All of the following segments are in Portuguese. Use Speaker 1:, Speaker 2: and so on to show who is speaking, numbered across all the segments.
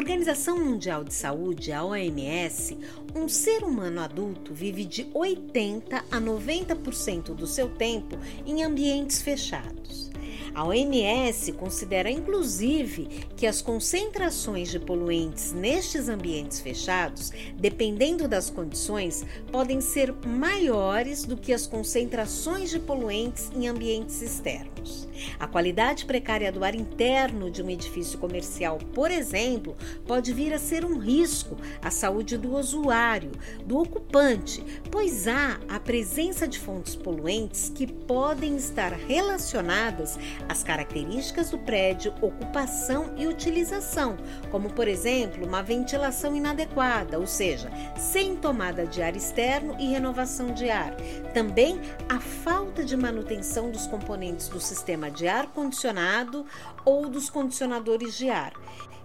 Speaker 1: Organização Mundial de Saúde, a OMS, um ser humano adulto vive de 80 a 90% do seu tempo em ambientes fechados. A OMS considera inclusive que as concentrações de poluentes nestes ambientes fechados, dependendo das condições, podem ser maiores do que as concentrações de poluentes em ambientes externos. A qualidade precária do ar interno de um edifício comercial, por exemplo, pode vir a ser um risco à saúde do usuário, do ocupante, pois há a presença de fontes poluentes que podem estar relacionadas às características do prédio, ocupação e utilização, como por exemplo, uma ventilação inadequada, ou seja, sem tomada de ar externo e renovação de ar. Também a falta de manutenção dos componentes do sistema de ar-condicionado ou dos condicionadores de ar,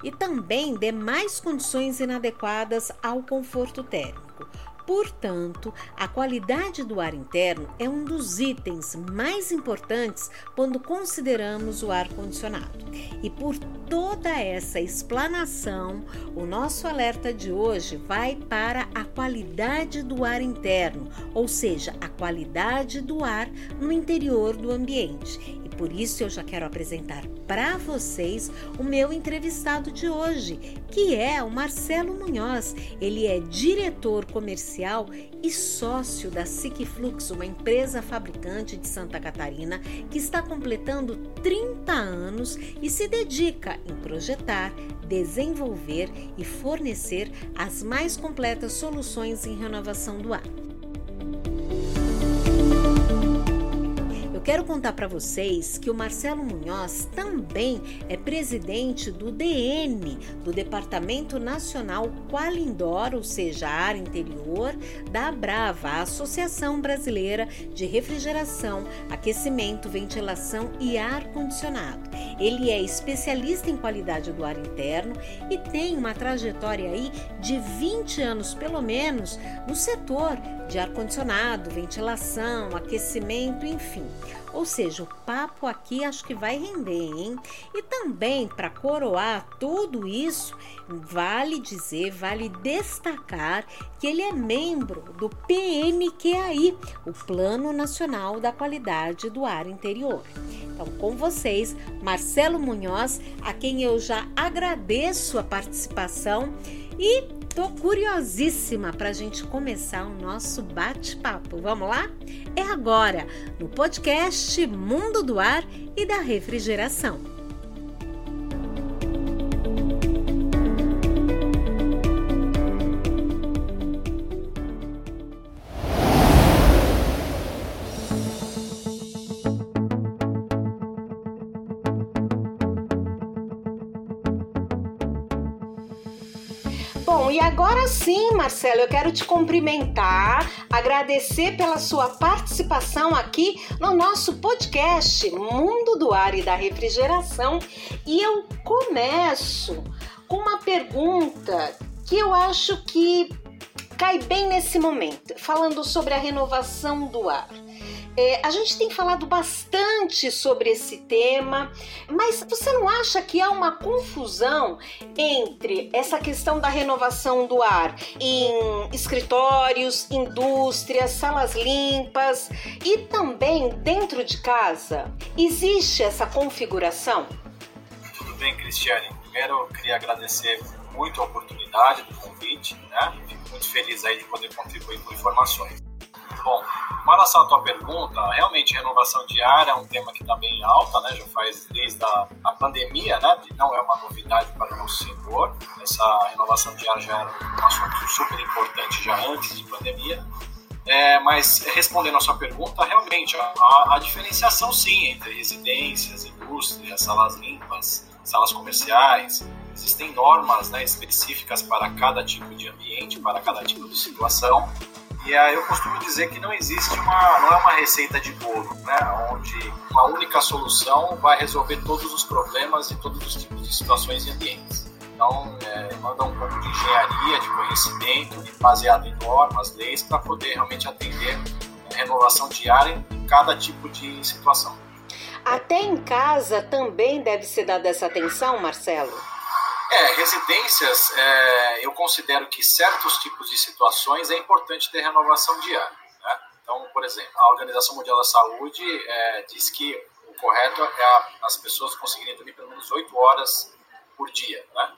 Speaker 1: e também demais condições inadequadas ao conforto térmico. Portanto, a qualidade do ar interno é um dos itens mais importantes quando consideramos o ar condicionado. E por toda essa explanação, o nosso alerta de hoje vai para a qualidade do ar interno, ou seja, a qualidade do ar no interior do ambiente. Por isso eu já quero apresentar para vocês o meu entrevistado de hoje, que é o Marcelo Munhoz. Ele é diretor comercial e sócio da Sigflux, uma empresa fabricante de Santa Catarina que está completando 30 anos e se dedica em projetar, desenvolver e fornecer as mais completas soluções em renovação do ar. Quero contar para vocês que o Marcelo Munhoz também é presidente do DN, do Departamento Nacional Qualindor, ou seja, área interior da Abrava, Associação Brasileira de Refrigeração, Aquecimento, Ventilação e Ar Condicionado. Ele é especialista em qualidade do ar interno e tem uma trajetória aí de 20 anos pelo menos no setor de ar condicionado, ventilação, aquecimento, enfim. Ou seja, o papo aqui acho que vai render, hein? E também para coroar tudo isso, vale dizer, vale destacar que ele é membro do PNQAI, o Plano Nacional da Qualidade do Ar Interior. Então, com vocês, Marcelo Munhoz, a quem eu já agradeço a participação e Tô curiosíssima para a gente começar o nosso bate-papo. Vamos lá? É agora, no podcast Mundo do Ar e da Refrigeração. Agora sim, Marcelo, eu quero te cumprimentar, agradecer pela sua participação aqui no nosso podcast Mundo do Ar e da Refrigeração. E eu começo com uma pergunta que eu acho que cai bem nesse momento, falando sobre a renovação do ar. É, a gente tem falado bastante sobre esse tema, mas você não acha que há uma confusão entre essa questão da renovação do ar em escritórios, indústrias, salas limpas e também dentro de casa? Existe essa configuração?
Speaker 2: Tudo bem, Cristiane. Primeiro, eu queria agradecer muito a oportunidade do convite, né? Fico muito feliz aí de poder contribuir com informações. Bom, com relação à tua pergunta, realmente renovação de ar é um tema que está bem alta, né? Já faz desde a, a pandemia, né? Não é uma novidade para o setor. Essa renovação de ar já era um assunto super importante já antes de pandemia. É, mas respondendo a sua pergunta, realmente a, a, diferenciação sim entre residências, indústrias, salas limpas, salas comerciais, existem normas né, específicas para cada tipo de ambiente, para cada tipo de situação. E eu costumo dizer que não existe uma, não é uma receita de bolo, né? Onde uma única solução vai resolver todos os problemas e todos os tipos de situações e ambientes. Então, é, manda um pouco de engenharia, de conhecimento, baseado em normas, leis, para poder realmente atender a renovação diária em cada tipo de situação.
Speaker 1: Até em casa também deve ser dada essa atenção, Marcelo?
Speaker 2: É, residências, é, eu considero que certos tipos de situações é importante ter renovação diária. Né? Então, por exemplo, a Organização Mundial da Saúde é, diz que o correto é a, as pessoas conseguirem dormir pelo menos 8 horas por dia. Né?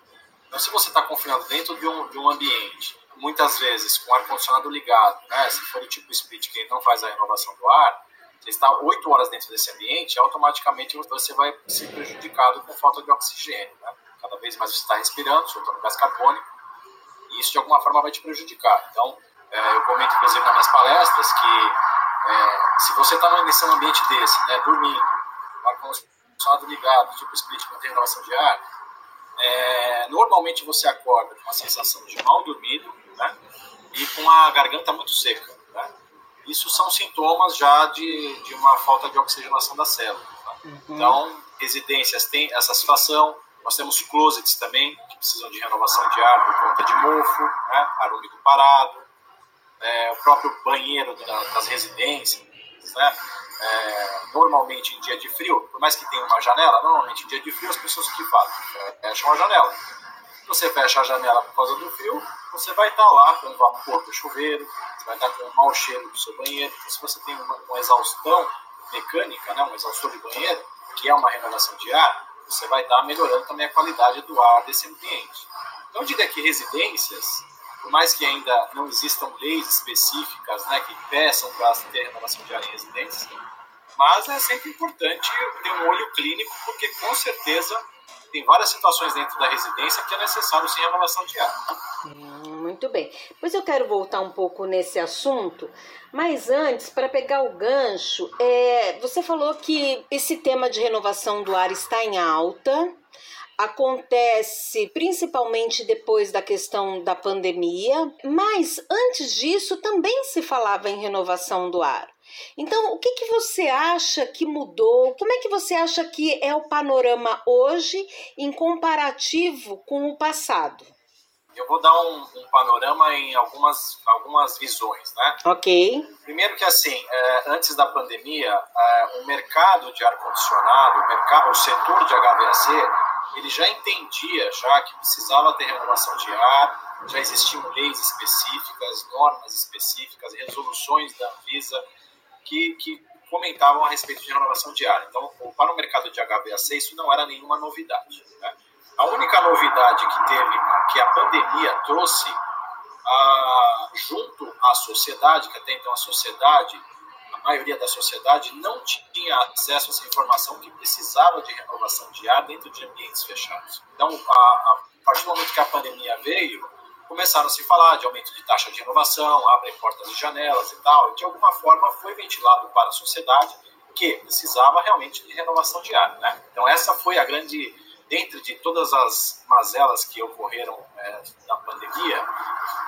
Speaker 2: Então, se você está confinado dentro de um, de um ambiente, muitas vezes com ar-condicionado ligado, né? se for o tipo split que não faz a renovação do ar, você está 8 horas dentro desse ambiente, automaticamente você vai ser prejudicado com falta de oxigênio. Né? Cada vez mais você está respirando, soltando gás carbônico, e isso de alguma forma vai te prejudicar. Então, é, eu comento, inclusive, nas minhas palestras que é, se você está nesse ambiente desse, né, dormindo, ar-condicionado ligado, tipo split com renovação de ar, é, normalmente você acorda com uma sensação de mal dormido né, e com a garganta muito seca. Né? Isso são sintomas já de, de uma falta de oxigenação da célula. Tá? Uhum. Então, residências têm essa situação, nós temos closets também, que precisam de renovação de ar por conta de mofo, né, ar úmido parado, é, o próprio banheiro da, das residências, né, é, normalmente em dia de frio, por mais que tenha uma janela, normalmente em dia de frio as pessoas que fazem? Fecham a janela. Você fecha a janela por causa do frio, você vai estar lá com vapor do chuveiro, você vai estar com um mau cheiro do seu banheiro. Então, se você tem uma, uma exaustão mecânica, né, um exaustor de banheiro, que é uma renovação de ar, você vai estar melhorando também a qualidade do ar desse ambiente. Então, eu diria que residências, por mais que ainda não existam leis específicas né, que peçam para ter renovação de ar em residências, mas é sempre importante ter um olho clínico, porque com certeza tem várias situações dentro da residência que é necessário sim renovação de ar.
Speaker 3: Hum, muito bem. Pois eu quero voltar um pouco nesse assunto, mas antes, para pegar o gancho, é, você falou que esse tema de renovação do ar está em alta acontece principalmente depois da questão da pandemia, mas antes disso também se falava em renovação do ar. Então, o que, que você acha que mudou? Como é que você acha que é o panorama hoje em comparativo com o passado?
Speaker 2: Eu vou dar um, um panorama em algumas, algumas visões, né?
Speaker 3: Ok.
Speaker 2: Primeiro que assim, é, antes da pandemia, é, o mercado de ar-condicionado, o, mercado, o setor de HVAC, ele já entendia já que precisava ter renovação de ar, já existiam leis específicas, normas específicas, resoluções da Anvisa que, que comentavam a respeito de renovação ar. Então, para o mercado de HVAC, isso não era nenhuma novidade. Né? A única novidade que teve, que a pandemia trouxe junto à sociedade, que até então a sociedade, a maioria da sociedade não tinha acesso a essa informação que precisava de renovação ar dentro de ambientes fechados. Então, a, a partir do momento que a pandemia veio, começaram a se falar de aumento de taxa de renovação, abrem portas e janelas e tal, e de alguma forma foi ventilado para a sociedade que precisava realmente de renovação de ar. Né? Então essa foi a grande, dentro de todas as mazelas que ocorreram é, na pandemia,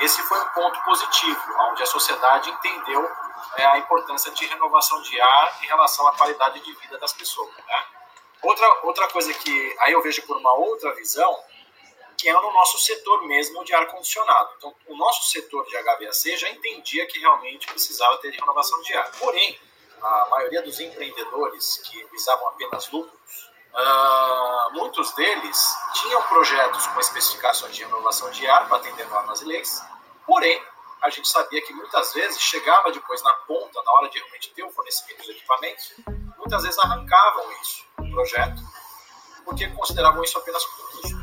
Speaker 2: esse foi um ponto positivo, onde a sociedade entendeu é, a importância de renovação de ar em relação à qualidade de vida das pessoas. Né? Outra, outra coisa que aí eu vejo por uma outra visão que é no nosso setor mesmo de ar-condicionado. Então, o nosso setor de HVAC já entendia que realmente precisava ter renovação de ar. Porém, a maioria dos empreendedores que visavam apenas lucros, uh, muitos deles tinham projetos com especificações de renovação de ar para atender normas e leis, porém, a gente sabia que muitas vezes chegava depois na ponta, na hora de realmente ter o fornecimento dos equipamentos, muitas vezes arrancavam isso, o projeto, porque consideravam isso apenas como custo.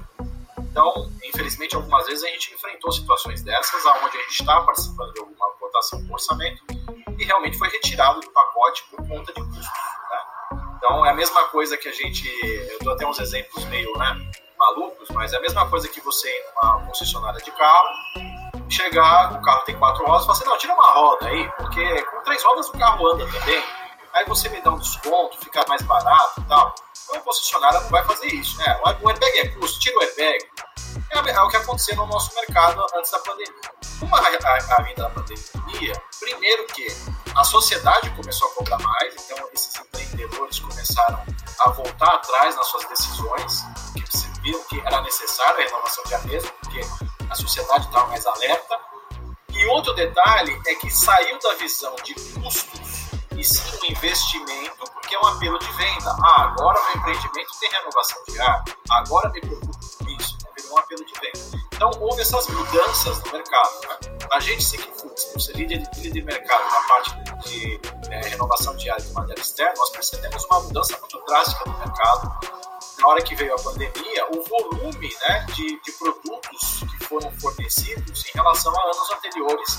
Speaker 2: Então, infelizmente, algumas vezes a gente enfrentou situações dessas, onde a gente estava participando de alguma votação com orçamento e realmente foi retirado do pacote por conta de custos. Né? Então, é a mesma coisa que a gente. Eu dou até uns exemplos meio né, malucos, mas é a mesma coisa que você ir numa concessionária de carro, chegar, o carro tem quatro rodas, e falar assim: não, tira uma roda aí, porque com três rodas o carro anda também. Aí você me dá um desconto, fica mais barato e tal. Então, a concessionária não vai fazer isso. Né? O airbag é custo, tira o airbag. É, é, o que aconteceu no nosso mercado antes da pandemia. Como a, a, a vinda da pandemia, primeiro que a sociedade começou a cobrar mais, então esses empreendedores começaram a voltar atrás nas suas decisões, que viram que era necessária a renovação de a mesma, porque a sociedade estava mais alerta. E outro detalhe é que saiu da visão de custos e sim um investimento, porque é um apelo de venda. Ah, agora meu empreendimento tem renovação de ar, agora me preocupo com isso, um relação à perda de venda. Então, houve essas mudanças no mercado. Né? A gente, Sig Foods, por líder, de mercado na parte de é, renovação de área de maneira externa, nós percebemos uma mudança muito drástica no mercado. Na hora que veio a pandemia, o volume né, de, de produtos que foram fornecidos em relação a anos anteriores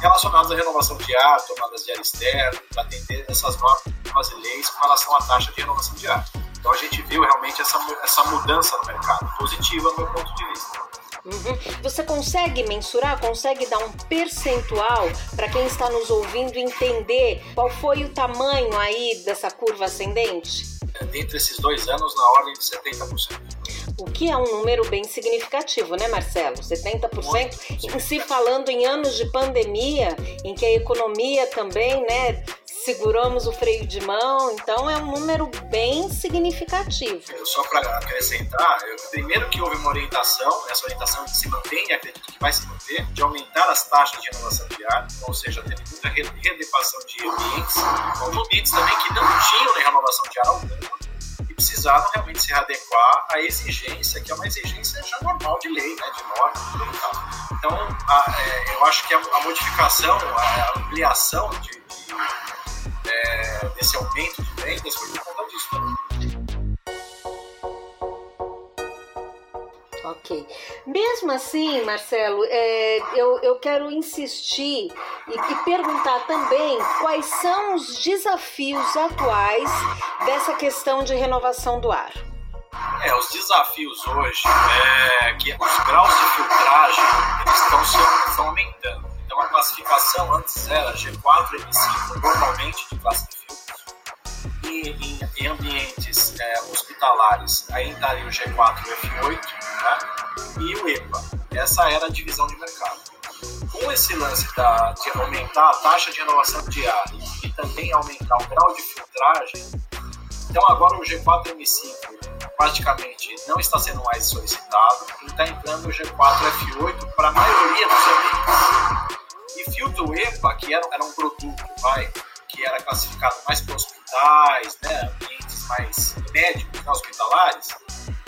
Speaker 2: relacionados à renovação de ar, tomadas de ar externo, para atender essas novas leis com relação à taxa de renovação de ar. Então a gente viu realmente essa, essa mudança no mercado, positiva no meu ponto de vista.
Speaker 3: Uhum. Você consegue mensurar, consegue dar um percentual para quem está nos ouvindo entender qual foi o tamanho aí dessa curva ascendente?
Speaker 2: É, dentre esses dois anos, na ordem de 70%.
Speaker 3: O que é um número bem significativo, né, Marcelo? 70%. Em se falando em anos de pandemia, em que a economia também, né, seguramos o freio de mão, então é um número bem significativo.
Speaker 2: Só para acrescentar, eu, primeiro que houve uma orientação, essa orientação se mantém e acredito que vai se manter, de aumentar as taxas de renovação de ar, ou seja, ter muita readequação de ambientes, ambientes também que não tinham renovação de ar e precisaram realmente se adequar à exigência, que é uma exigência já normal de lei, né, de norma e tal. Então, a, é, eu acho que a, a modificação, a ampliação de é, desse aumento de vendas foi por conta disso também.
Speaker 3: Ok. Mesmo assim, Marcelo, é, eu, eu quero insistir e, e, perguntar também quais são os desafios atuais dessa questão de renovação do ar.
Speaker 2: É, os desafios hoje é que os graus de filtragem eles estão, estão aumentando. Então a classificação antes era G4 e M5, normalmente de classe de. E em, em ambientes é, hospitalares, aí estaria o G4 e o F8, né? e o EPA. Essa era a divisão de mercado. Com esse lance da, de aumentar a taxa de renovação ar e também aumentar o grau de filtragem, então agora o G4 M5 praticamente não está sendo mais solicitado e está entrando o G4 F8 para a maioria dos ambientes. Filtro EPA, que era, era um produto vai, que era classificado mais para hospitais, né, ambientes mais médicos, né, hospitalares,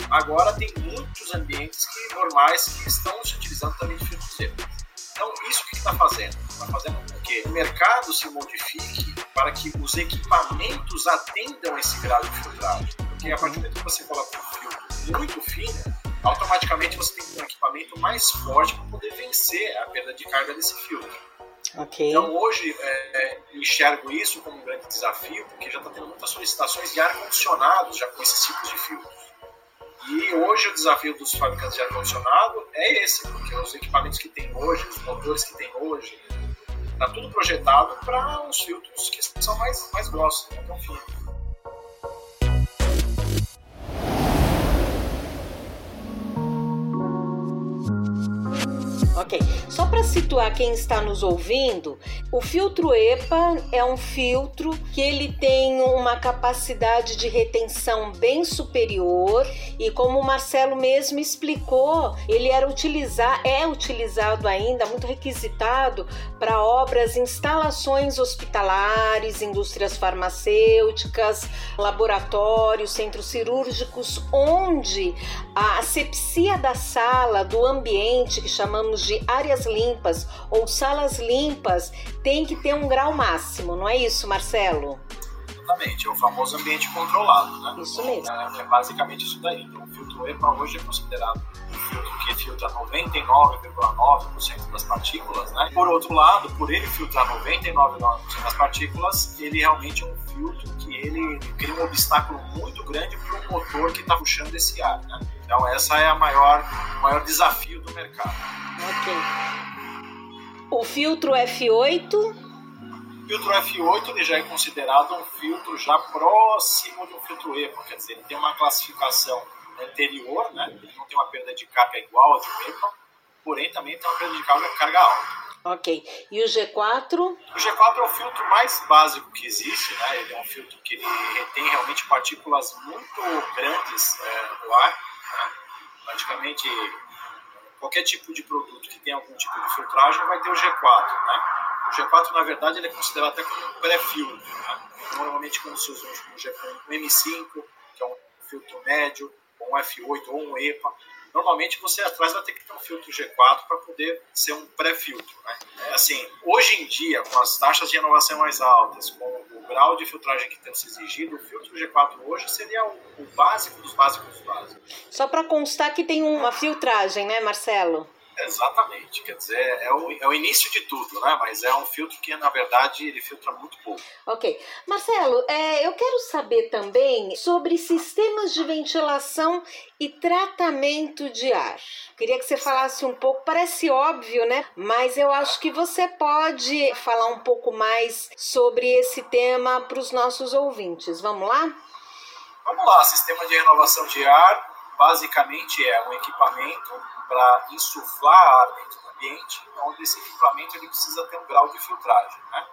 Speaker 2: agora tem muitos ambientes que, normais que estão se utilizando também de filtros EPA. Então, isso que está fazendo? Está fazendo com que o mercado se modifique para que os equipamentos atendam esse grau de filtragem. Porque a partir do momento que você coloca um filtro muito fino, automaticamente você tem um equipamento mais forte para poder vencer a perda de carga desse filtro.
Speaker 3: Okay.
Speaker 2: Então hoje é, é, enxergo isso como um grande desafio, porque já está tendo muitas solicitações de ar-condicionado já com esses tipos de filtros. E hoje o desafio dos fabricantes de ar-condicionado é esse, porque os equipamentos que tem hoje, os motores que tem hoje, está tudo projetado para uns filtros que são mais, mais grossos, não tão finos.
Speaker 3: Ok. Só para situar quem está nos ouvindo, o filtro EPA é um filtro que ele tem uma capacidade de retenção bem superior e como o Marcelo mesmo explicou, ele era utilizar, é utilizado ainda, muito requisitado para obras, instalações hospitalares, indústrias farmacêuticas, laboratórios, centros cirúrgicos, onde a asepsia da sala, do ambiente que chamamos de de áreas limpas ou salas limpas tem que ter um grau máximo, não é isso, Marcelo?
Speaker 2: Exatamente, é o famoso ambiente controlado, né?
Speaker 3: Isso mesmo.
Speaker 2: É, é basicamente isso daí. Então, o EPA hoje é considerado um filtro que filtra 99,9% das partículas, né? Por outro lado, por ele filtrar 99,9% das partículas, ele realmente é um filtro que ele cria um obstáculo muito grande para o motor que está puxando esse ar, né? Então, essa é a maior, o maior desafio do mercado.
Speaker 3: Ok. O filtro F8?
Speaker 2: O filtro F8 ele já é considerado um filtro já próximo do filtro EPA, quer dizer, ele tem uma classificação anterior, né? ele não tem uma perda de carga igual a de EPA, porém também tem uma perda de carga, carga alta.
Speaker 3: Ok. E o G4?
Speaker 2: O G4 é o filtro mais básico que existe, né? Ele é um filtro que ele retém realmente partículas muito grandes é, no ar, né? praticamente qualquer tipo de produto que tenha algum tipo de filtragem vai ter o G4, né? O G4, na verdade, ele é considerado até como um pré-filtro, né? Normalmente quando se usa um, um M5, que é um filtro médio, ou um F8 ou um EPA, normalmente você atrás vai ter que ter um filtro G4 para poder ser um pré-filtro. Né? É assim, hoje em dia, com as taxas de renovação mais altas, com o grau de filtragem que tem se exigido, o filtro G4 hoje seria o, o básico dos básicos dos básicos.
Speaker 3: Só para constar que tem uma filtragem, né, Marcelo?
Speaker 2: Exatamente, quer dizer, é o, é o início de tudo, né? Mas é um filtro que, na verdade, ele filtra muito pouco.
Speaker 3: Ok. Marcelo, é, eu quero saber também sobre sistemas de ventilação e tratamento de ar. Queria que você falasse um pouco, parece óbvio, né? Mas eu acho que você pode falar um pouco mais sobre esse tema para os nossos ouvintes. Vamos lá?
Speaker 2: Vamos lá, sistema de renovação de ar basicamente é um equipamento para insuflar ar dentro do ambiente, onde esse equipamento ele precisa ter um grau de filtragem. Né?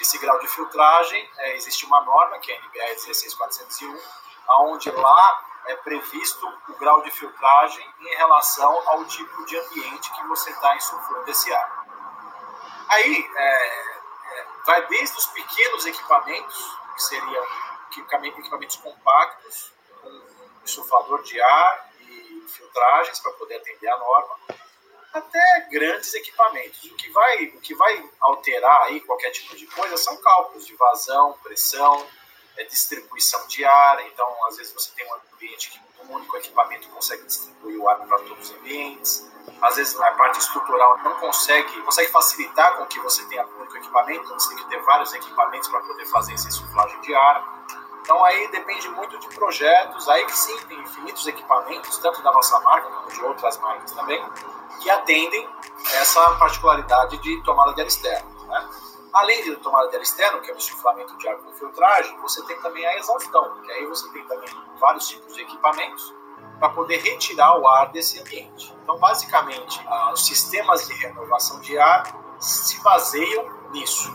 Speaker 2: Esse grau de filtragem, é, existe uma norma, que é a NBR 16401, onde lá é previsto o grau de filtragem em relação ao tipo de ambiente que você está insuflando esse ar. Aí, é, é, vai desde os pequenos equipamentos, que seriam equipamentos compactos, insuflador de ar e filtragens para poder atender a norma, até grandes equipamentos. O que vai, o que vai alterar aí qualquer tipo de coisa são cálculos de vazão, pressão, é, distribuição de ar. Então, às vezes você tem um ambiente que um único equipamento consegue distribuir o ar para todos os ambientes. Às vezes a parte estrutural não consegue, consegue facilitar com que você tenha um único equipamento, então você tem que ter vários equipamentos para poder fazer essa insuflagem de ar. Então aí depende muito de projetos, aí que sim, tem infinitos equipamentos, tanto da nossa marca como de outras marcas também, que atendem essa particularidade de tomada de ar externo. Né? Além de tomada de ar externo, que é o insuflamento de ar com filtragem, você tem também a exaustão, que aí você tem também vários tipos de equipamentos para poder retirar o ar desse ambiente. Então, basicamente, os sistemas de renovação de ar se baseiam nisso.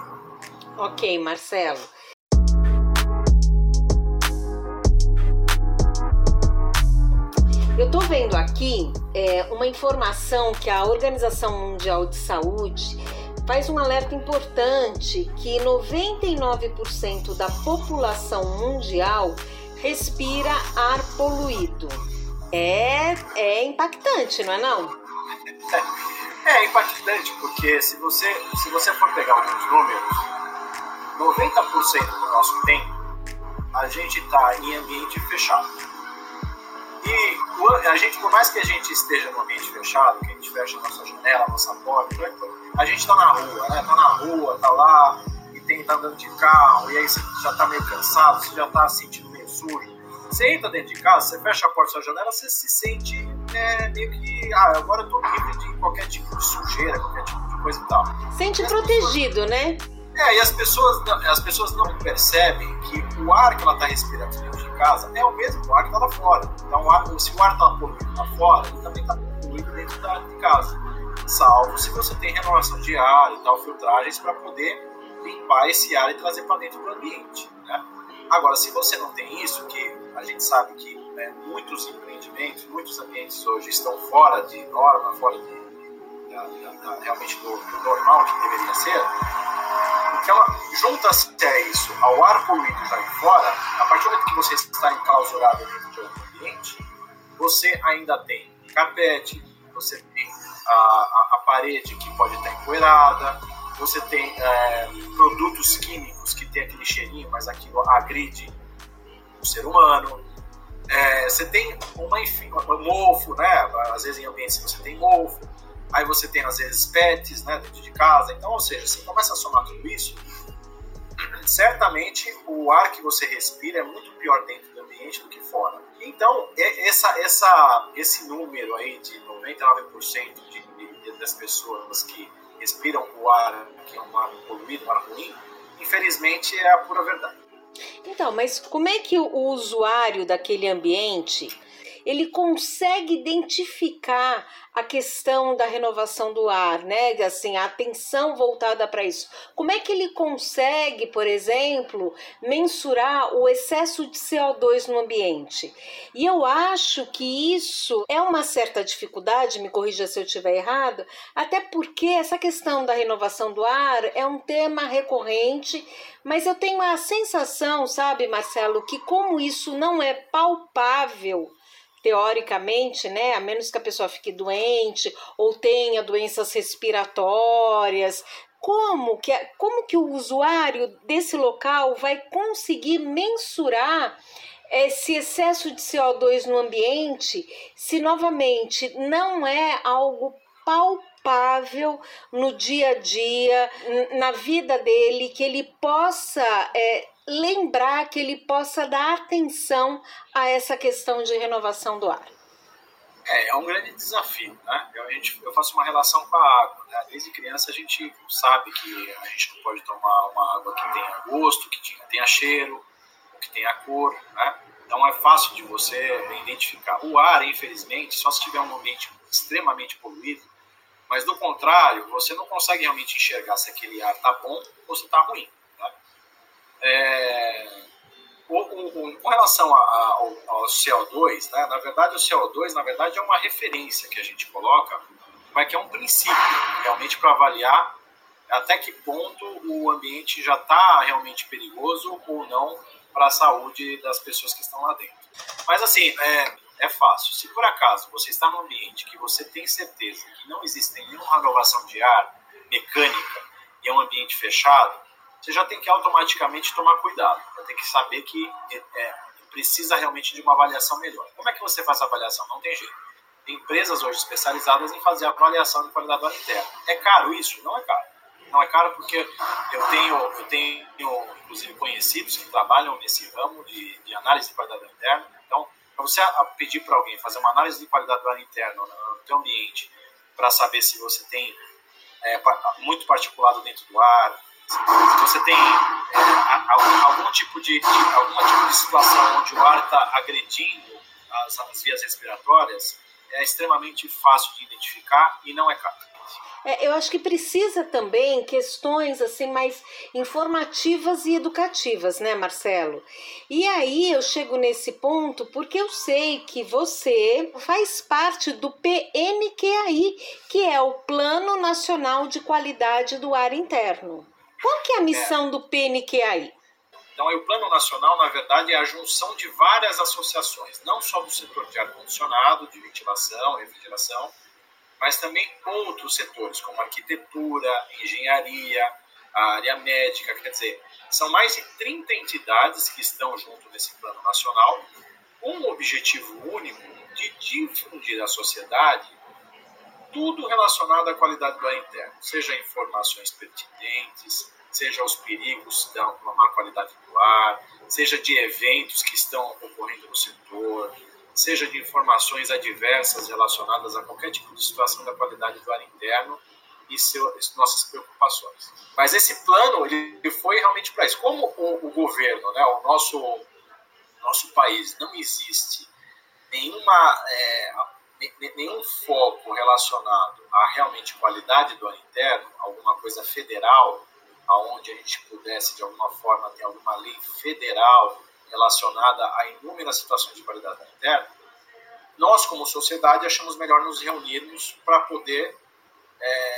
Speaker 3: Ok, Marcelo. Eu estou vendo aqui é, uma informação que a Organização Mundial de Saúde faz um alerta importante que 99% da população mundial respira ar poluído. É, é impactante, não é não?
Speaker 2: É, é impactante porque se você, se você for pegar alguns números, 90% do nosso tempo a gente está em ambiente fechado. E a gente, por mais que a gente esteja no ambiente fechado, que a gente fecha a nossa janela, a nossa porta, a gente está na rua, né? Tá na rua, tá lá, e tem, tá andando de carro, e aí você já tá meio cansado, você já tá sentindo meio sujo. Você entra dentro de casa, você fecha a porta da sua janela, você se sente é, meio que, ah, agora eu tô livre de qualquer tipo de sujeira, qualquer tipo de coisa e tal.
Speaker 3: Sente protegido,
Speaker 2: pessoas...
Speaker 3: né?
Speaker 2: É, e as pessoas, as pessoas não percebem que o ar que ela está respirando casa é o mesmo ar que está lá fora. Então, se o ar está poluído lá fora, ele também está poluído dentro da, de casa. Salvo se você tem renovação de ar e tal, filtragens para poder limpar esse ar e trazer para dentro do ambiente. Né? Agora, se você não tem isso, que a gente sabe que né, muitos empreendimentos, muitos ambientes hoje estão fora de norma, fora de, realmente do, do normal que deveria ser, então, junta-se a isso ao ar poluído já de fora, a partir do momento que você está enclausurado dentro de outro ambiente, você ainda tem carpete, você tem a, a, a parede que pode estar empoeirada, você tem é, produtos químicos que tem aquele cheirinho, mas aquilo agride o ser humano. É, você tem uma, enfim, um mofo, né? Às vezes em ambientes você tem mofo aí você tem às vezes pets né, dentro de casa, então, ou seja, você começa a somar tudo isso, certamente o ar que você respira é muito pior dentro do ambiente do que fora. Então, essa, essa, esse número aí de 99% de, de, das pessoas que respiram o ar que é um ar poluído, um ar ruim, infelizmente é a pura verdade.
Speaker 3: Então, mas como é que o usuário daquele ambiente ele consegue identificar a questão da renovação do ar, né? Assim, a atenção voltada para isso. Como é que ele consegue, por exemplo, mensurar o excesso de CO2 no ambiente? E eu acho que isso é uma certa dificuldade, me corrija se eu estiver errado, até porque essa questão da renovação do ar é um tema recorrente, mas eu tenho a sensação, sabe, Marcelo, que como isso não é palpável teoricamente, né, a menos que a pessoa fique doente ou tenha doenças respiratórias, como que, como que o usuário desse local vai conseguir mensurar esse excesso de CO2 no ambiente se novamente não é algo palpável no dia a dia, na vida dele, que ele possa é, lembrar, que ele possa dar atenção a essa questão de renovação do ar.
Speaker 2: É, é um grande desafio, né? Eu, a gente, eu faço uma relação com a água, né? Desde criança a gente sabe que a gente não pode tomar uma água que tenha gosto, que tenha cheiro, que tenha cor, né? Então é fácil de você identificar. O ar, infelizmente, só se tiver um ambiente extremamente poluído, mas do contrário, você não consegue realmente enxergar se aquele ar está bom ou se está ruim. É, o, o, com relação a, a, ao, ao, CO2, né, na verdade o CO2 na verdade é uma referência que a gente coloca, mas que é um princípio realmente para avaliar até que ponto o ambiente já está realmente perigoso ou não para a saúde das pessoas que estão lá dentro. Mas assim, é, é fácil. Se por acaso você está num ambiente que você tem certeza que não existe nenhuma renovação de ar mecânica e é um ambiente fechado, você já tem que automaticamente tomar cuidado. Já tem que saber que é, precisa realmente de uma avaliação melhor. Como é que você faz a avaliação? Não tem jeito. Tem empresas hoje especializadas em fazer avaliação de qualidade do ar interno. É caro isso? Não é caro. Não é caro porque eu tenho, eu tenho inclusive, conhecidos que trabalham nesse ramo de, de análise de qualidade do ar interno. Então, para você pedir para alguém fazer uma análise de qualidade do ar interno no seu ambiente, para saber se você tem é, muito particulado dentro do ar, se você tem é, algum, algum, tipo de, de, tipo de situação onde o ar está agredindo as, as vias respiratórias, é extremamente fácil de identificar e não é caro.
Speaker 3: É, eu acho que precisa também questões assim mais informativas e educativas, né, Marcelo? E aí eu chego nesse ponto porque eu sei que você faz parte do PNQAI, que é o Plano Nacional de Qualidade do Ar Interno. Qual que é a missão é. do PNQAI?
Speaker 2: Então, o Plano Nacional, na verdade, é a junção de várias associações, não só do setor de ar-condicionado, de ventilação, refrigeração, mas também outros setores, como arquitetura, engenharia, a área médica, quer dizer, são mais de 30 entidades que estão junto nesse plano nacional, com um objetivo único de difundir à sociedade tudo relacionado à qualidade do ar interno, seja informações pertinentes, seja os perigos da má qualidade do ar, seja de eventos que estão ocorrendo no setor, seja de informações adversas relacionadas a qualquer tipo de situação da qualidade do ar interno e seu, nossas preocupações. Mas esse plano ele foi realmente para isso. Como o, o, governo, né, o nosso nosso país não existe nenhuma é, nenhum foco relacionado a realmente qualidade do ar interno, alguma coisa federal, aonde a gente pudesse de alguma forma ter alguma lei federal relacionada a inúmeras situações de qualidade interna, nós, como sociedade, achamos melhor nos reunirmos para poder é,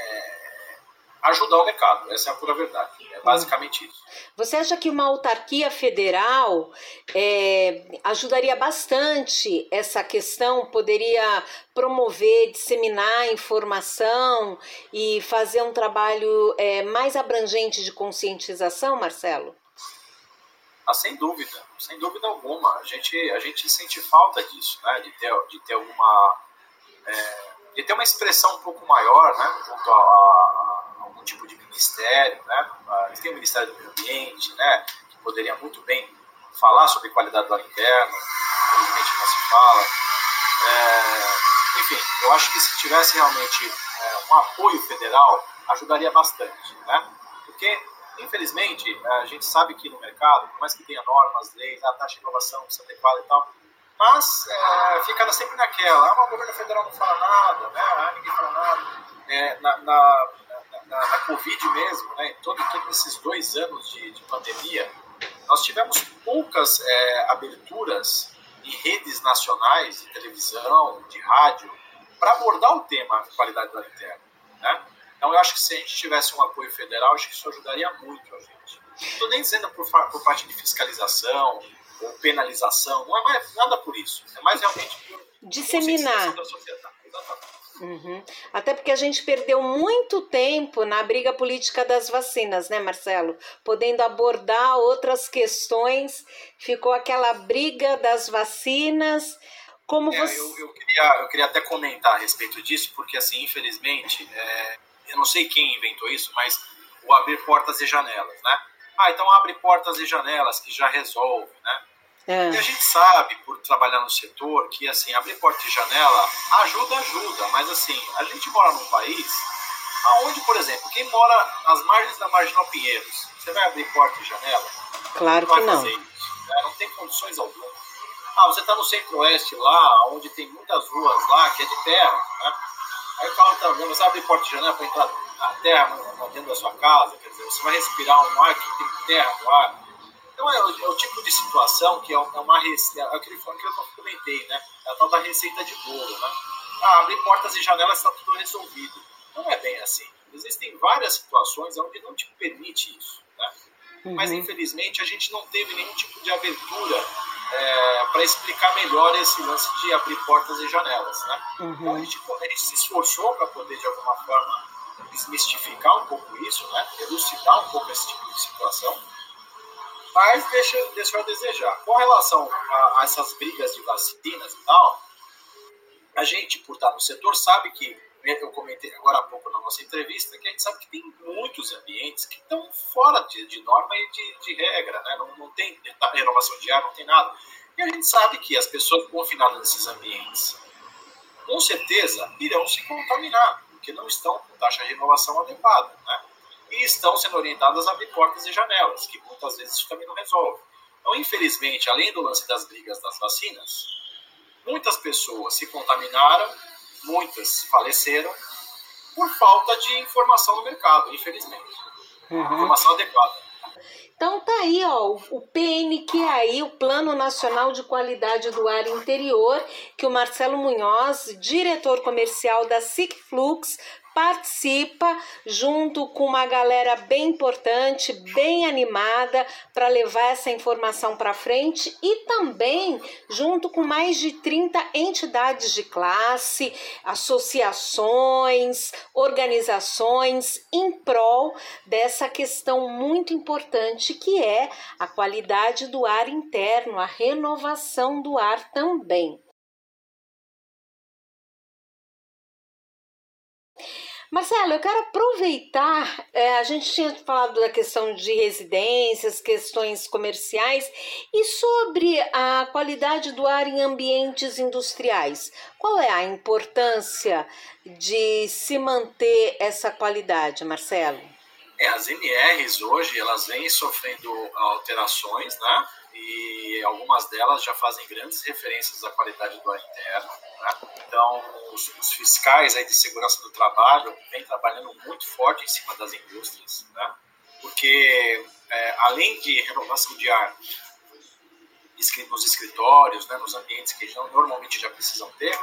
Speaker 2: ajudar o mercado. Essa é a pura verdade. É basicamente isso.
Speaker 3: Você acha que uma autarquia federal é, ajudaria bastante essa questão? Poderia promover, disseminar informação e fazer um trabalho é, mais abrangente de conscientização, Marcelo?
Speaker 2: Ah, sem dúvida, sem dúvida alguma. A gente, a gente sente falta disso, né? de, ter, de ter alguma. É, de ter uma expressão um pouco maior né? junto a, a algum tipo de ministério. Né? Eles têm o Ministério do Meio Ambiente, né? que poderia muito bem falar sobre qualidade do ar interno, infelizmente não se fala. É, enfim, eu acho que se tivesse realmente é, um apoio federal, ajudaria bastante. Né? Porque Infelizmente, a gente sabe que no mercado, por mais que tenha normas, leis, a taxa de inovação precisa adequada e tal, mas é, fica sempre naquela, ah, o governo federal não fala nada, né? ah, ninguém fala nada. É, na, na, na, na, Covid mesmo, né? todos todo esses dois anos de, de, pandemia, nós tivemos poucas é, aberturas em redes nacionais de televisão, de rádio, para abordar o tema qualidade do ar interno. Né? Então, eu acho que se a gente tivesse um apoio federal, acho que isso ajudaria muito a gente. Não estou nem dizendo por, por, parte de fiscalização ou penalização, não é mais, nada por isso. É mais realmente por
Speaker 3: disseminar. Da sociedade. Uhum. Até porque a gente perdeu muito tempo na briga política das vacinas, né, Marcelo? Podendo abordar outras questões, ficou aquela briga das vacinas. Como
Speaker 2: é,
Speaker 3: você.
Speaker 2: Eu, eu, queria, eu queria até comentar a respeito disso, porque, assim, infelizmente, é, eu não sei quem inventou isso, mas o abrir portas e janelas, né? Ah, então abre portas e janelas que já resolve, né? É. E a gente sabe, por trabalhar no setor, que assim, abrir porta e janela ajuda, ajuda, mas assim, a gente mora num país aonde, por exemplo, quem mora nas margens da Marginal Pinheiros, você vai abrir porta e janela?
Speaker 3: Claro que não. Isso,
Speaker 2: né? Não tem condições algumas. Ah, você está no centro-oeste lá, onde tem muitas ruas lá, que é de terra, né? Aí o carro está andando, você abre porta e janela para entrar na terra, dentro da sua casa, quer dizer, você vai respirar um ar que tem terra no ar então é o, é o, tipo de situação que é uma receita, é aquilo que eu comentei, né? É a tal da receita de bolo, né? Ah, abrir portas e janelas está tudo resolvido. Não é bem assim. Existem várias situações onde não te permite isso, né? Uhum. Mas infelizmente a gente não teve nenhum tipo de abertura é, para explicar melhor esse lance de abrir portas e janelas, né? Uhum. Então a gente, a gente se esforçou para poder de alguma forma desmistificar um pouco isso, né? Elucidar um pouco esse tipo de situação mas deixa, deixa a desejar. Com relação a, a, essas brigas de vacinas e tal, a gente, por estar no setor, sabe que, eu comentei agora há pouco na nossa entrevista, que a gente sabe que tem muitos ambientes que estão fora de, de norma e de, de regra, né? não, não tem renovação de ar, não tem nada. E a gente sabe que as pessoas confinadas nesses ambientes, com certeza, irão se contaminar, porque não estão com taxa de renovação adequada. Né? E estão sendo orientadas a abrir portas e janelas, que muitas vezes isso também não resolve. Então, infelizmente, além do lance das brigas das vacinas, muitas pessoas se contaminaram, muitas faleceram por falta de informação no mercado, infelizmente. Uhum. Informação adequada.
Speaker 3: Então tá aí, ó, o PNQAI, o Plano Nacional de Qualidade do Ar Interior, que o Marcelo Munhoz, diretor comercial da SICFlux, participa junto com uma galera bem importante, bem animada para levar essa informação para frente e também junto com mais de 30 entidades de classe, associações, organizações em prol dessa questão muito importante que é a qualidade do ar interno, a renovação do ar também. Marcelo, eu quero aproveitar, é, a gente tinha falado da questão de residências, questões comerciais, e sobre a qualidade do ar em ambientes industriais. Qual é a importância de se manter essa qualidade, Marcelo?
Speaker 2: É, as NRs hoje, elas vêm sofrendo alterações, né? E algumas delas já fazem grandes referências à qualidade do ar interno né? Então, os, os, fiscais aí de segurança do trabalho vêm trabalhando muito forte em cima das indústrias, né? porque é, além de renovação de ar nos escritórios, né, nos ambientes que já, normalmente já precisam ter,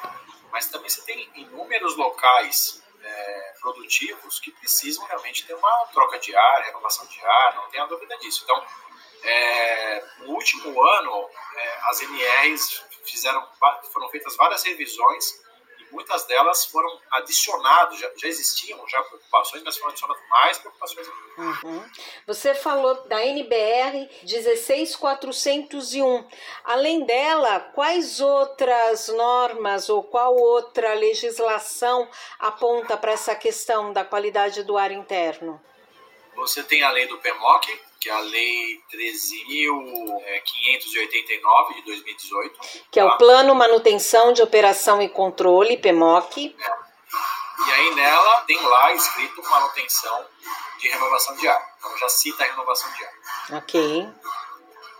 Speaker 2: mas também você tem inúmeros locais é, produtivos que precisam realmente ter uma troca de ar, renovação de ar, não tenha dúvida disso. Então, é, no último ano, é, as NRs fizeram, foram feitas várias revisões e muitas delas foram adicionadas, já, já existiam já preocupações, mas foram adicionadas mais preocupações.
Speaker 3: Uhum. Você falou da NBR 16401. Além dela, quais outras normas ou qual outra legislação aponta para essa questão da qualidade do ar interno?
Speaker 2: Você tem a lei do PEMOC, que é a Lei 13.589 de 2018.
Speaker 3: Que é o tá? Plano Manutenção de Operação e Controle, PMOC.
Speaker 2: É. E aí nela tem lá escrito manutenção de renovação de ar. Então já cita a renovação de ar.
Speaker 3: Ok.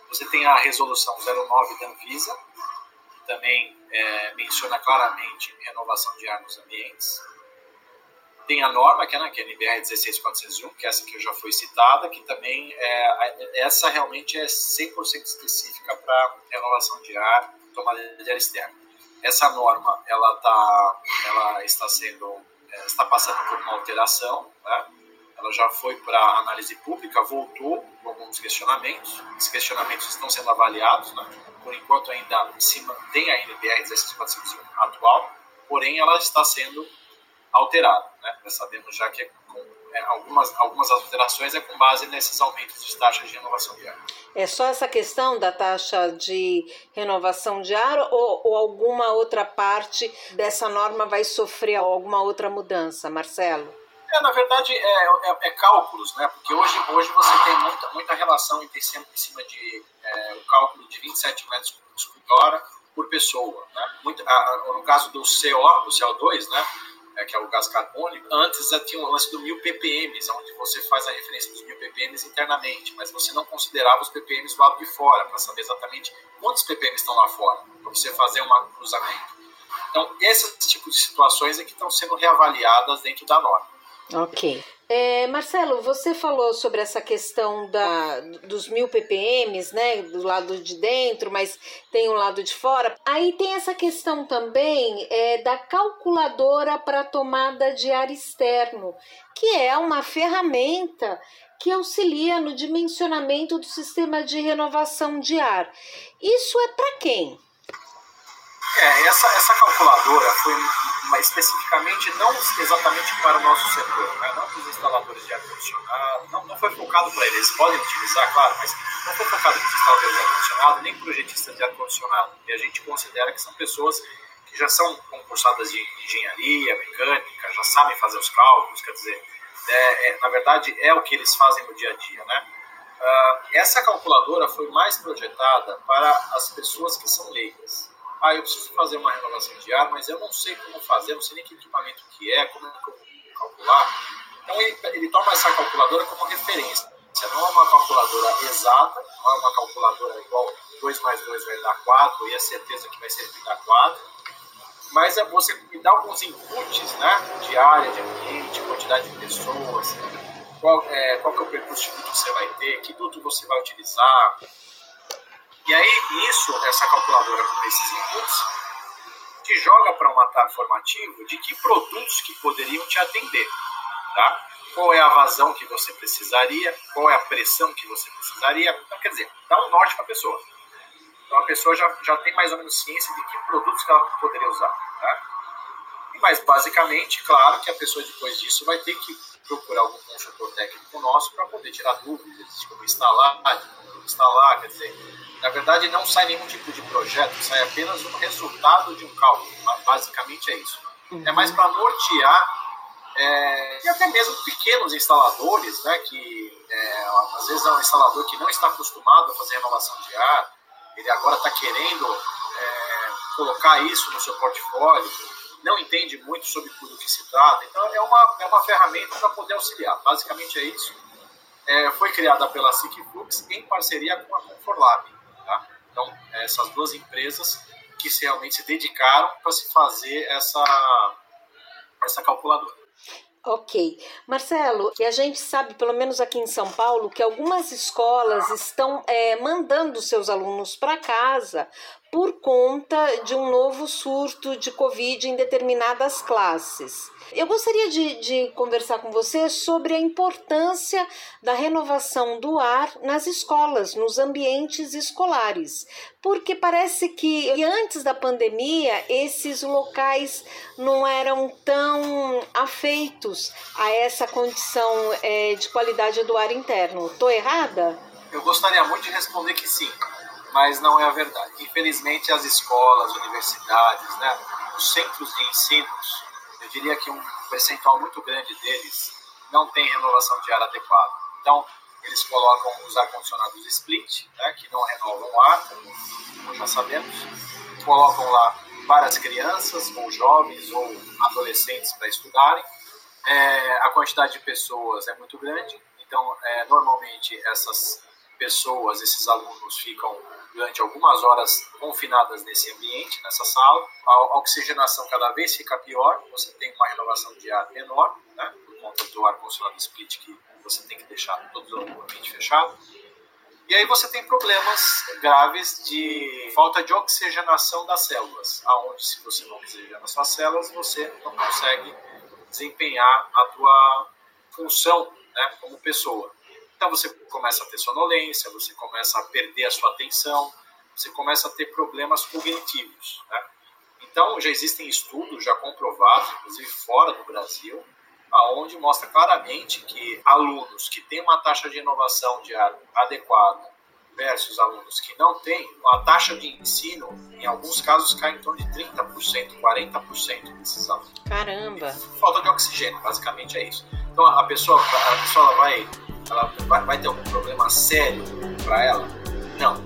Speaker 2: Você tem a resolução 09 da Anvisa, que também é, menciona claramente renovação de ar nos ambientes. Tem a norma, que é, né, que é a NBR 16401, que é essa que já foi citada, que também é, essa realmente é 100% específica para renovação de ar, tomada de ar externo. Essa norma, ela, tá, ela está sendo, é, está passando por uma alteração, né? ela já foi para análise pública, voltou com alguns questionamentos. Esses questionamentos estão sendo avaliados, né? por enquanto ainda se mantém a NBR 16451 atual, porém ela está sendo alterada. Né? Nós sabemos já que é com, é, algumas, algumas alterações é com base nesses aumentos de taxas de renovação de ar.
Speaker 3: É só essa questão da taxa de renovação de ar ou, ou alguma outra parte dessa norma vai sofrer alguma outra mudança, Marcelo?
Speaker 2: É, na verdade, é, é, é, cálculos, né? Porque hoje, hoje você tem muita, muita relação em em cima de é, o cálculo de 27 metros cúbicos por hora por pessoa, né? Muito, a, no caso do CO, do CO2, né? É, que é o gás carbônico, antes já tinha o lance do 1000 ppm, onde você faz a referência dos 1000 ppm internamente, mas você não considerava os ppm do lado de fora, para saber exatamente quantos ppm estão lá fora, para você fazer um cruzamento. Então, esses tipos de situações é que estão sendo reavaliadas dentro da norma.
Speaker 3: Ok. É, Marcelo, você falou sobre essa questão da, dos mil ppms, né, do lado de dentro, mas tem o um lado de fora. Aí tem essa questão também é, da calculadora para tomada de ar externo, que é uma ferramenta que auxilia no dimensionamento do sistema de renovação de ar. Isso é para quem?
Speaker 2: É, essa, essa calculadora foi especificamente não exatamente para o nosso setor, né? não para os instaladores de ar-condicionado, não, não foi focado para eles, eles podem utilizar, claro, mas não foi focado para os instaladores de ar-condicionado, nem projetistas de ar-condicionado. E a gente considera que são pessoas que já são concursadas de engenharia, mecânica, já sabem fazer os cálculos, quer dizer, é, é, na verdade é o que eles fazem no dia a dia, né? Uh, essa calculadora foi mais projetada para as pessoas que são leigas ah, eu preciso fazer uma renovação de ar, mas eu não sei como fazer, não sei nem que equipamento que é, como é que eu vou calcular. Então ele, ele toma essa calculadora como referência. Não é uma calculadora exata, não é uma calculadora igual 2 mais 2 vai dar 4 e a certeza que vai que dá 4, mas é você me dá alguns inputs né, de área, de ambiente, quantidade de pessoas, qual, é, qual que é o percurso que você vai ter, que duto você vai utilizar, e aí, isso, essa calculadora com esses inputs, te joga para um matar formativo de que produtos que poderiam te atender. Tá? Qual é a vazão que você precisaria, qual é a pressão que você precisaria. Então, quer dizer, dá um norte para a pessoa. Então, a pessoa já, já tem mais ou menos ciência de que produtos que ela poderia usar. Tá? Mas, basicamente, claro que a pessoa depois disso vai ter que procurar algum consultor técnico nosso para poder tirar dúvidas de como instalar, de como instalar, quer dizer, na verdade, não sai nenhum tipo de projeto, sai apenas um resultado de um cálculo. Basicamente é isso. Uhum. É mais para nortear é, e até mesmo pequenos instaladores, né, que é, às vezes é um instalador que não está acostumado a fazer renovação de ar, ele agora está querendo é, colocar isso no seu portfólio, não entende muito sobre tudo que se trata, então é uma, é uma ferramenta para poder auxiliar. Basicamente é isso. É, foi criada pela SICFlux em parceria com a Conforlab. Então, essas duas empresas que realmente se dedicaram para se fazer essa, essa calculadora.
Speaker 3: Ok. Marcelo, e a gente sabe, pelo menos aqui em São Paulo, que algumas escolas estão é, mandando seus alunos para casa por conta de um novo surto de Covid em determinadas classes. Eu gostaria de, de, conversar com você sobre a importância da renovação do ar nas escolas, nos ambientes escolares, porque parece que antes da pandemia esses locais não eram tão afeitos a essa condição é, de qualidade do ar interno. Estou errada?
Speaker 2: Eu gostaria muito de responder que sim mas não é a verdade. Infelizmente, as escolas, universidades, né, os centros de ensino, eu diria que um percentual muito grande deles não tem renovação de ar adequada. Então, eles colocam os ar-condicionados split, né, que não renovam o ar, como já sabemos, colocam lá várias crianças, ou jovens, ou adolescentes para estudarem. É, a quantidade de pessoas é muito grande, então, é, normalmente, essas pessoas, esses alunos ficam durante algumas horas confinadas nesse ambiente, nessa sala. A oxigenação cada vez fica pior, você tem uma renovação de ar menor, né, por conta do ar-condicionado split que você tem que deixar todo o ambiente fechado. E aí você tem problemas graves de falta de oxigenação das células, aonde se você não oxigena suas células, você não consegue desempenhar a tua função né, como pessoa. Então você começa a ter sonolência, você começa a perder a sua atenção, você começa a ter problemas cognitivos. Né? Então já existem estudos já comprovados, inclusive fora do Brasil, aonde mostra claramente que alunos que têm uma taxa de inovação de adequada versus alunos que não têm, a taxa de ensino, em alguns casos, cai em torno de 30%, 40% desses alunos.
Speaker 1: Caramba!
Speaker 2: Falta de oxigênio, basicamente é isso. Então a pessoa, a pessoa vai, ela vai, vai ter algum problema sério para ela? Não.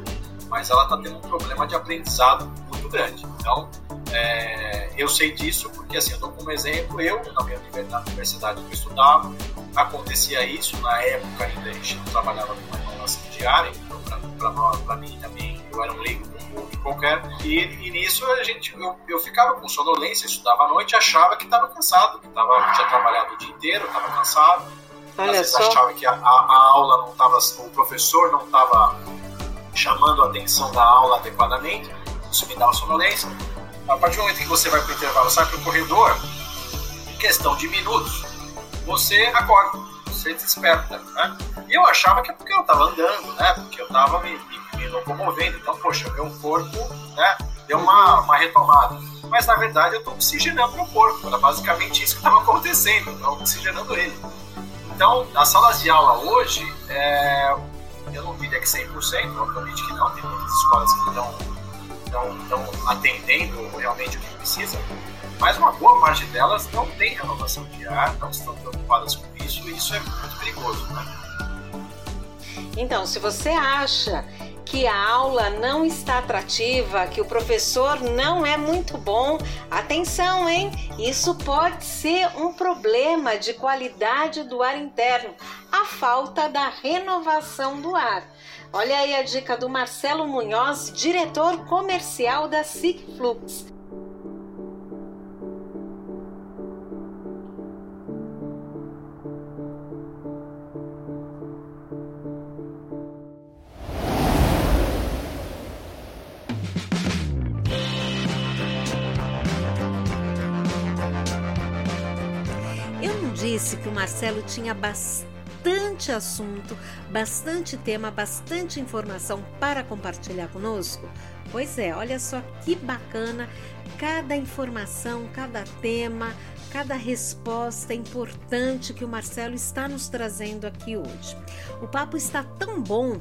Speaker 2: Mas ela está tendo um problema de aprendizado muito grande. Então, é, eu sei disso porque, assim, eu dou como exemplo, eu, na minha universidade que eu estudava, acontecia isso, na época ainda a gente não trabalhava com uma inovação diária, então para mim também, eu era um leigo qualquer, e, e, nisso a gente, eu, eu ficava com sonolência, estudava à noite, achava que estava cansado, que tava, tinha trabalhado o dia inteiro, estava cansado, Olha às vezes só. achava que a, a, a aula não estava, o professor não estava chamando a atenção da aula adequadamente, isso me dava sonolência, a partir do momento que você vai para o intervalo, sai para o corredor, em questão de minutos, você acorda, você desperta. Né? E eu achava que é porque eu estava andando, né? porque eu estava me, me, me, locomovendo. Então, poxa, meu corpo né, deu uma, uma retomada. Mas na verdade eu estou oxigenando meu corpo. Era basicamente isso que estava acontecendo, eu oxigenando ele. Então, nas salas de aula hoje, é, eu não diria que 100%, obviamente que não, tem muitas escolas que estão estão atendendo realmente o que precisa, mas uma boa parte delas não tem renovação de ar, não estão preocupadas com isso, e isso é muito perigoso. Né?
Speaker 1: Então, se você acha que a aula não está atrativa, que o professor não é muito bom, atenção, hein? Isso pode ser um problema de qualidade do ar interno, a falta da renovação do ar. Olha aí a dica do Marcelo Munhoz, diretor comercial da Cicflux. Marcelo tinha bastante assunto, bastante tema, bastante informação para compartilhar conosco? Pois é, olha só que bacana cada informação, cada tema, cada resposta importante que o Marcelo está nos trazendo aqui hoje. O papo está tão bom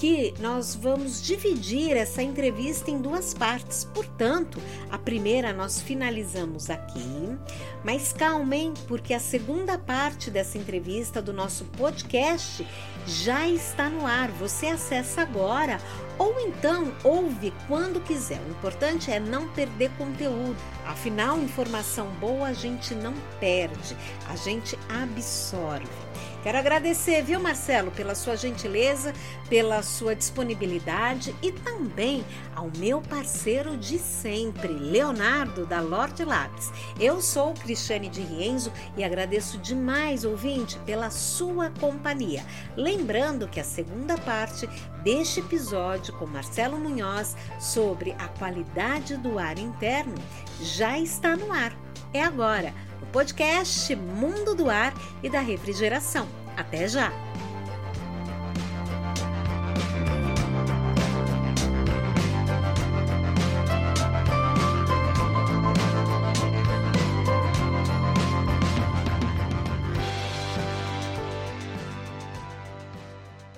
Speaker 1: que nós vamos dividir essa entrevista em duas partes. Portanto, a primeira nós finalizamos aqui, mas calmem, porque a segunda parte dessa entrevista do nosso podcast já está no ar. Você acessa agora ou então ouve quando quiser. O importante é não perder conteúdo. Afinal, informação boa a gente não perde, a gente absorve. Quero agradecer, viu, Marcelo, pela sua gentileza, pela sua disponibilidade e também ao meu parceiro de sempre, Leonardo da Lorde Labs. Eu sou Cristiane de Rienzo e agradeço demais, ouvinte, pela sua companhia. Lembrando que a segunda parte deste episódio com Marcelo Munhoz sobre a qualidade do ar interno já está no ar. É agora podcast Mundo do Ar e da Refrigeração. Até já!